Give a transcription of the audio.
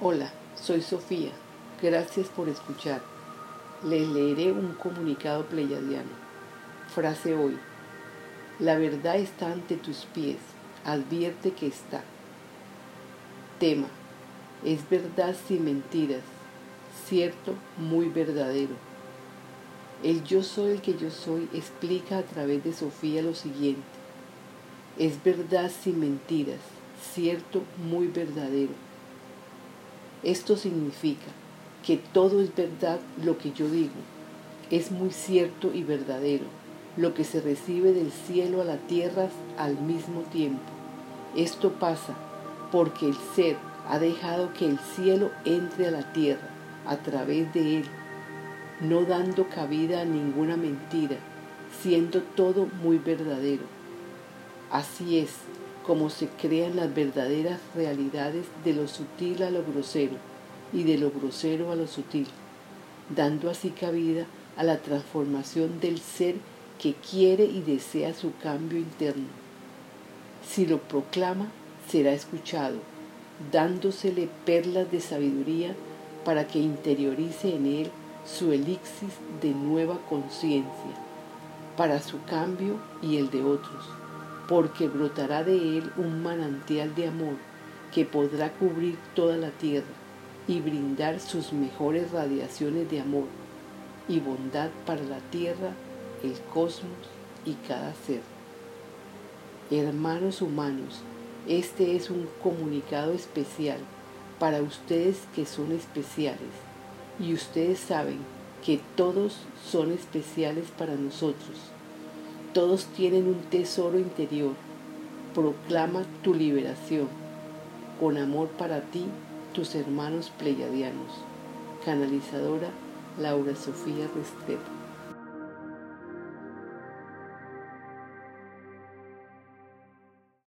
Hola, soy Sofía. Gracias por escuchar. Les leeré un comunicado pleyadiano. Frase hoy. La verdad está ante tus pies. Advierte que está. Tema. Es verdad sin mentiras. Cierto, muy verdadero. El yo soy el que yo soy explica a través de Sofía lo siguiente. Es verdad sin mentiras. Cierto, muy verdadero esto significa que todo es verdad lo que yo digo, es muy cierto y verdadero, lo que se recibe del cielo a la tierra al mismo tiempo. Esto pasa porque el ser ha dejado que el cielo entre a la tierra a través de él, no dando cabida a ninguna mentira, siendo todo muy verdadero. Así es, como se crean las verdaderas realidades de lo sutil a lo grosero y de lo grosero a lo sutil, dando así cabida a la transformación del ser que quiere y desea su cambio interno. Si lo proclama, será escuchado, dándosele perlas de sabiduría para que interiorice en él su elixir de nueva conciencia, para su cambio y el de otros porque brotará de él un manantial de amor que podrá cubrir toda la tierra y brindar sus mejores radiaciones de amor y bondad para la tierra, el cosmos y cada ser. Hermanos humanos, este es un comunicado especial para ustedes que son especiales y ustedes saben que todos son especiales para nosotros todos tienen un tesoro interior. Proclama tu liberación. Con amor para ti, tus hermanos pleyadianos. Canalizadora Laura Sofía Restrepo.